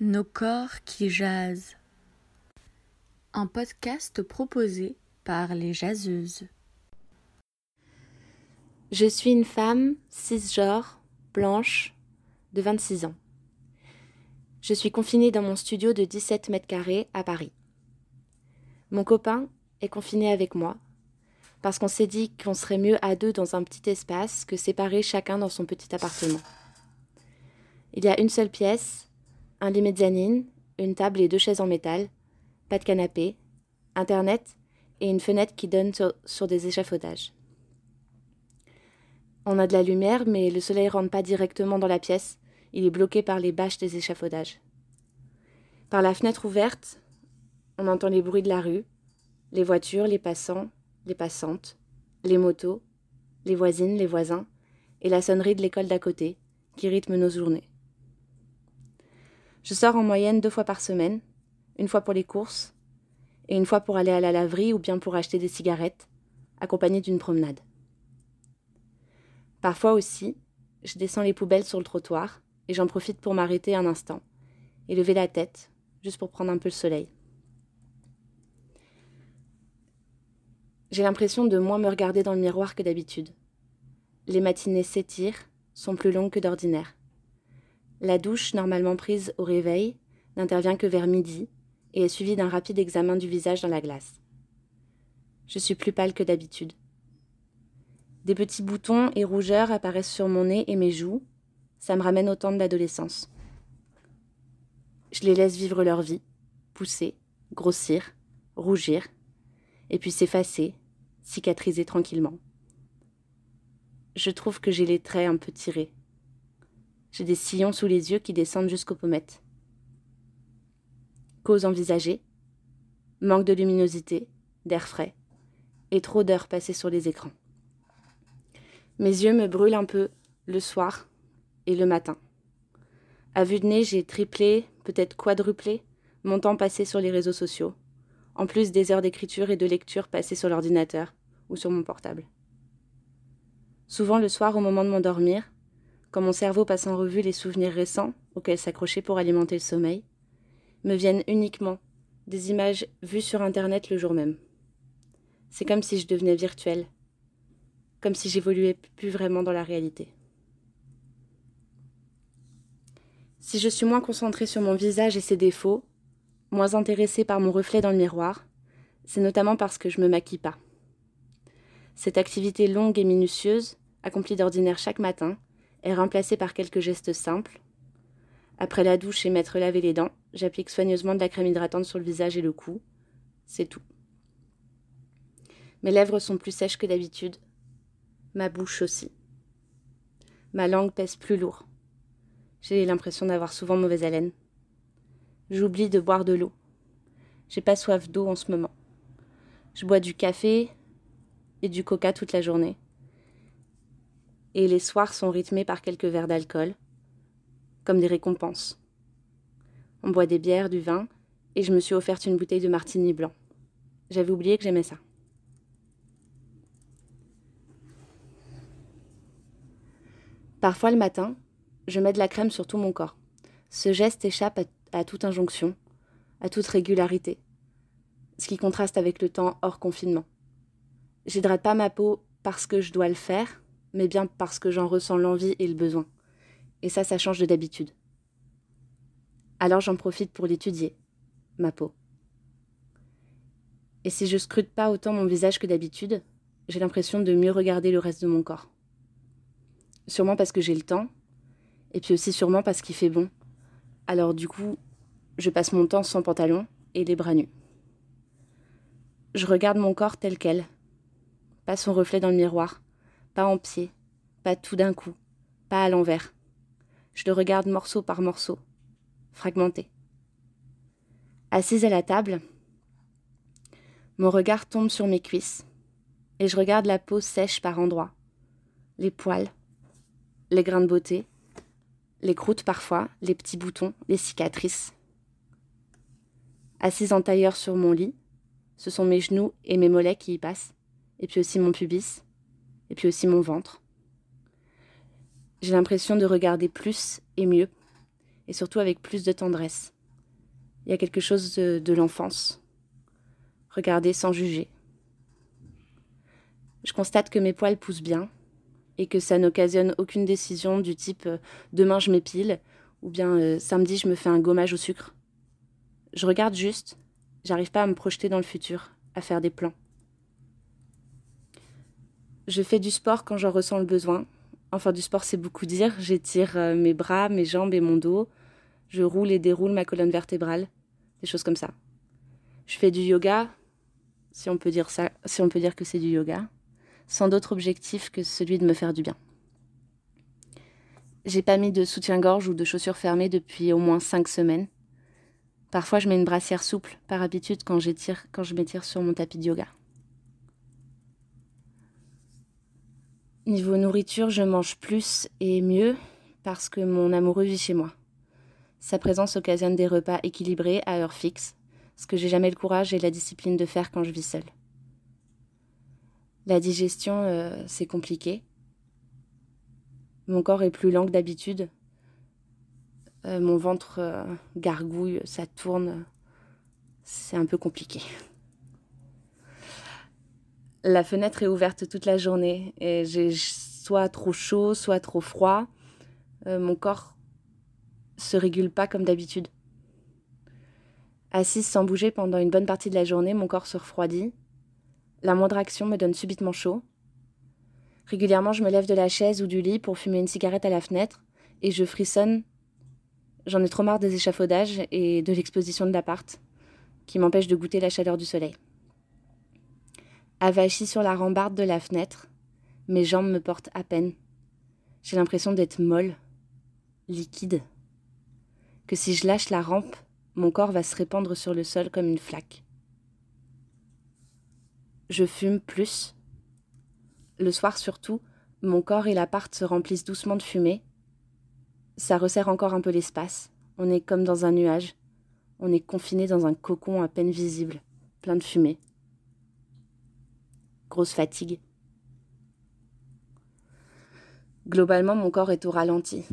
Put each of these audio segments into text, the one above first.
Nos corps qui jasent. Un podcast proposé par les jaseuses. Je suis une femme cisgenre, blanche, de 26 ans. Je suis confinée dans mon studio de 17 mètres carrés à Paris. Mon copain est confiné avec moi parce qu'on s'est dit qu'on serait mieux à deux dans un petit espace que séparés chacun dans son petit appartement. Il y a une seule pièce, un lit mezzanine, une table et deux chaises en métal, pas de canapé, internet et une fenêtre qui donne sur, des échafaudages. On a de la lumière, mais le soleil rentre pas directement dans la pièce, il est bloqué par les bâches des échafaudages. Par la fenêtre ouverte, on entend les bruits de la rue, les voitures, les passants, les passantes, les motos, les voisines, les voisins, et la sonnerie de l'école d'à côté, qui rythme nos journées. Je sors en moyenne deux fois par semaine, une fois pour les courses, et une fois pour aller à la laverie ou bien pour acheter des cigarettes, accompagnée d'une promenade. Parfois aussi, je descends les poubelles sur le trottoir, et j'en profite pour m'arrêter un instant, et lever la tête, juste pour prendre un peu le soleil. J'ai l'impression de moins me regarder dans le miroir que d'habitude. Les matinées s'étirent, sont plus longues que d'ordinaire. La douche, normalement prise au réveil, n'intervient que vers midi et est suivie d'un rapide examen du visage dans la glace. Je suis plus pâle que d'habitude. Des petits boutons et rougeurs apparaissent sur mon nez et mes joues. Ça me ramène au temps de l'adolescence. Je les laisse vivre leur vie, pousser, grossir, rougir, et puis s'effacer, cicatriser tranquillement. Je trouve que j'ai les traits un peu tirés. J'ai des sillons sous les yeux qui descendent jusqu'aux pommettes. Cause envisagée, manque de luminosité, d'air frais, et trop d'heures passées sur les écrans. Mes yeux me brûlent un peu le soir et le matin. À vue de nez, j'ai triplé, peut-être quadruplé, mon temps passé sur les réseaux sociaux, en plus des heures d'écriture et de lecture passées sur l'ordinateur ou sur mon portable. Souvent le soir au moment de m'endormir, quand mon cerveau passe en revue les souvenirs récents auxquels s'accrocher pour alimenter le sommeil, me viennent uniquement des images vues sur Internet le jour même. C'est comme si je devenais virtuelle, comme si j'évoluais plus vraiment dans la réalité. Si je suis moins concentrée sur mon visage et ses défauts, moins intéressée par mon reflet dans le miroir, c'est notamment parce que je me maquille pas. Cette activité longue et minutieuse, accomplie d'ordinaire chaque matin, est remplacée par quelques gestes simples. Après la douche et m'être lavé les dents, j'applique soigneusement de la crème hydratante sur le visage et le cou. C'est tout. Mes lèvres sont plus sèches que d'habitude. Ma bouche aussi. Ma langue pèse plus lourd. J'ai l'impression d'avoir souvent mauvaise haleine. J'oublie de boire de l'eau. J'ai pas soif d'eau en ce moment. Je bois du café et du coca toute la journée. Et les soirs sont rythmés par quelques verres d'alcool, comme des récompenses. On boit des bières, du vin, et je me suis offerte une bouteille de martini blanc. J'avais oublié que j'aimais ça. Parfois le matin, je mets de la crème sur tout mon corps. Ce geste échappe à à toute injonction, à toute régularité, ce qui contraste avec le temps hors confinement. J'hydrate pas ma peau parce que je dois le faire, mais bien parce que j'en ressens l'envie et le besoin. Et ça, ça change de d'habitude. Alors j'en profite pour l'étudier, ma peau. Et si je scrute pas autant mon visage que d'habitude, j'ai l'impression de mieux regarder le reste de mon corps. Sûrement parce que j'ai le temps, et puis aussi sûrement parce qu'il fait bon, alors du coup, je passe mon temps sans pantalon et les bras nus. Je regarde mon corps tel quel, pas son reflet dans le miroir, pas en pied, pas tout d'un coup, pas à l'envers. Je le regarde morceau par morceau, fragmenté. Assise à la table, mon regard tombe sur mes cuisses et je regarde la peau sèche par endroits, les poils, les grains de beauté, les croûtes parfois, les petits boutons, les cicatrices. Assise en tailleur sur mon lit, ce sont mes genoux et mes mollets qui y passent, et puis aussi mon pubis, et puis aussi mon ventre. J'ai l'impression de regarder plus et mieux, et surtout avec plus de tendresse. Il y a quelque chose de, l'enfance. Regarder sans juger. Je constate que mes poils poussent bien et que ça n'occasionne aucune décision du type euh, demain je m'épile ou bien euh, samedi je me fais un gommage au sucre. Je regarde juste, j'arrive pas à me projeter dans le futur, à faire des plans. Je fais du sport quand j'en ressens le besoin. Enfin, du sport, c'est beaucoup dire. J'étire euh, mes bras, mes jambes et mon dos. Je roule et déroule ma colonne vertébrale. Des choses comme ça. Je fais du yoga, si on peut dire que c'est du yoga, sans d'autre objectif que celui de me faire du bien. J'ai pas mis de soutien-gorge ou de chaussures fermées depuis au moins cinq semaines. Parfois, je mets une brassière souple, par habitude, quand je m'étire sur mon tapis de yoga. Niveau nourriture, je mange plus et mieux parce que mon amoureux vit chez moi. Sa présence occasionne des repas équilibrés à heure fixe, ce que j'ai jamais le courage et la discipline de faire quand je vis seule. La digestion, euh, c'est compliqué. Mon corps est plus lent que d'habitude. Euh, mon ventre euh, gargouille, ça tourne. C'est un peu compliqué. La fenêtre est ouverte toute la journée et j'ai soit trop chaud, soit trop froid. Euh, mon corps se régule pas comme d'habitude. Assise sans bouger pendant une bonne partie de la journée, mon corps se refroidit. La moindre action me donne subitement chaud. Régulièrement, je me lève de la chaise ou du lit pour fumer une cigarette à la fenêtre et je frissonne. J'en ai trop marre des échafaudages et de l'exposition de l'appart, qui m'empêche de goûter la chaleur du soleil. Avachie sur la rambarde de la fenêtre, mes jambes me portent à peine. J'ai l'impression d'être molle, liquide. Que si je lâche la rampe, mon corps va se répandre sur le sol comme une flaque. Je fume plus. Le soir surtout, mon corps et l'appart se remplissent doucement de fumée. Ça resserre encore un peu l'espace. On est comme dans un nuage. On est confiné dans un cocon à peine visible, plein de fumée grosse fatigue. Globalement, mon corps est au ralenti.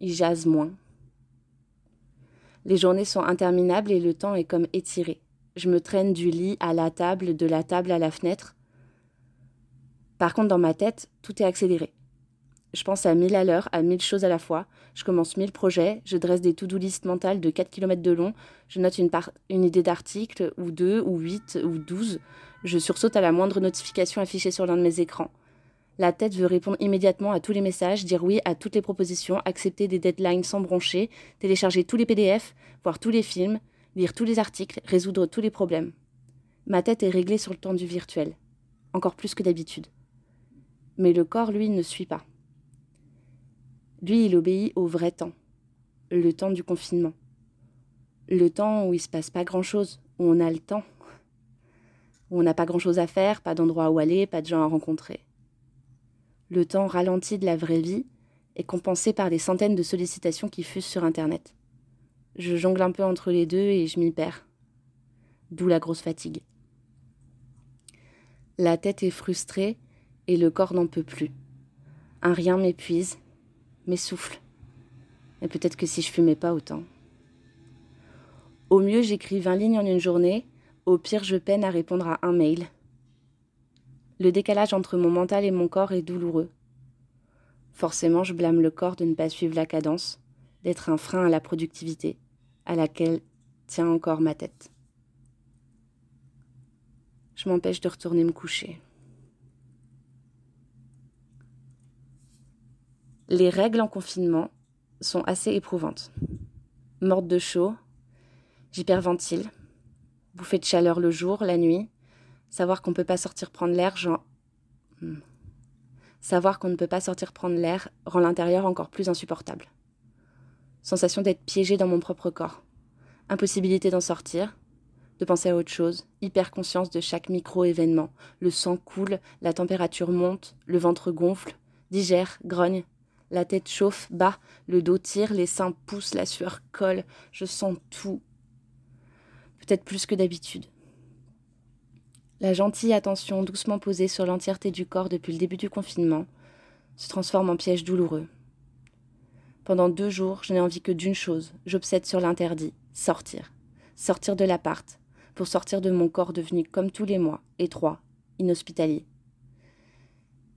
Il jase moins. Les journées sont interminables et le temps est comme étiré. Je me traîne du lit à la table, de la table à la fenêtre. Par contre, dans ma tête, tout est accéléré. Je pense à mille à l'heure, à mille choses à la fois. Je commence mille projets, je dresse des to-do list mentales de 4 km de long, je note une, une idée d'article, ou deux, ou huit, ou douze. Je sursaute à la moindre notification affichée sur l'un de mes écrans. La tête veut répondre immédiatement à tous les messages, dire oui à toutes les propositions, accepter des deadlines sans broncher, télécharger tous les PDF, voir tous les films, lire tous les articles, résoudre tous les problèmes. Ma tête est réglée sur le temps du virtuel, encore plus que d'habitude. Mais le corps, lui, ne suit pas. Lui, il obéit au vrai temps, le temps du confinement. Le temps où il se passe pas grand-chose, où on a le temps, où on n'a pas grand-chose à faire, pas d'endroit où aller, pas de gens à rencontrer. Le temps ralenti de la vraie vie est compensé par les centaines de sollicitations qui fusent sur Internet. Je jongle un peu entre les deux et je m'y perds. D'où la grosse fatigue. La tête est frustrée et le corps n'en peut plus. Un rien m'épuise m'essouffle. Et peut-être que si je fumais pas autant. Au mieux, j'écris 20 lignes en une journée, au pire, je peine à répondre à un mail. Le décalage entre mon mental et mon corps est douloureux. Forcément, je blâme le corps de ne pas suivre la cadence, d'être un frein à la productivité, à laquelle tient encore ma tête. Je m'empêche de retourner me coucher. Les règles en confinement sont assez éprouvantes. Morte de chaud, j'hyperventile, bouffée de chaleur le jour, la nuit, savoir qu'on ne peut pas sortir prendre l'air, genre... Hmm. Savoir qu'on ne peut pas sortir prendre l'air rend l'intérieur encore plus insupportable. Sensation d'être piégée dans mon propre corps. Impossibilité d'en sortir, de penser à autre chose, hyper conscience de chaque micro-événement. Le sang coule, la température monte, le ventre gonfle, digère, grogne, la tête chauffe, bas, le dos tire, les seins poussent, la sueur colle, je sens tout. Peut-être plus que d'habitude. La gentille attention doucement posée sur l'entièreté du corps depuis le début du confinement se transforme en piège douloureux. Pendant deux jours, je n'ai envie que d'une chose, j'obsède sur l'interdit, sortir. Sortir de l'appart, pour sortir de mon corps devenu comme tous les mois, étroit, inhospitalier.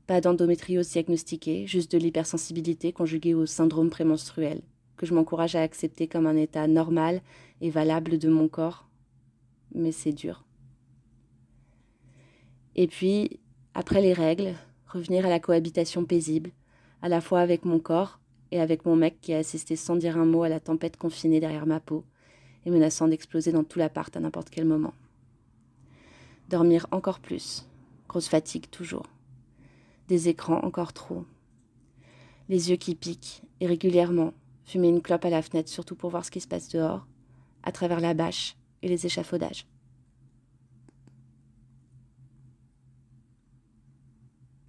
Pas d'endométriose diagnostiquée, juste de l'hypersensibilité conjuguée au syndrome prémenstruel, que je m'encourage à accepter comme un état normal et valable de mon corps. Mais c'est dur. Et puis, après les règles, revenir à la cohabitation paisible, à la fois avec mon corps et avec mon mec qui a assisté sans dire un mot à la tempête confinée derrière ma peau et menaçant d'exploser dans tout l'appart à n'importe quel moment. Dormir encore plus, grosse fatigue toujours. Des écrans encore trop. Les yeux qui piquent, et régulièrement, fumer une clope à la fenêtre surtout pour voir ce qui se passe dehors, à travers la bâche et les échafaudages.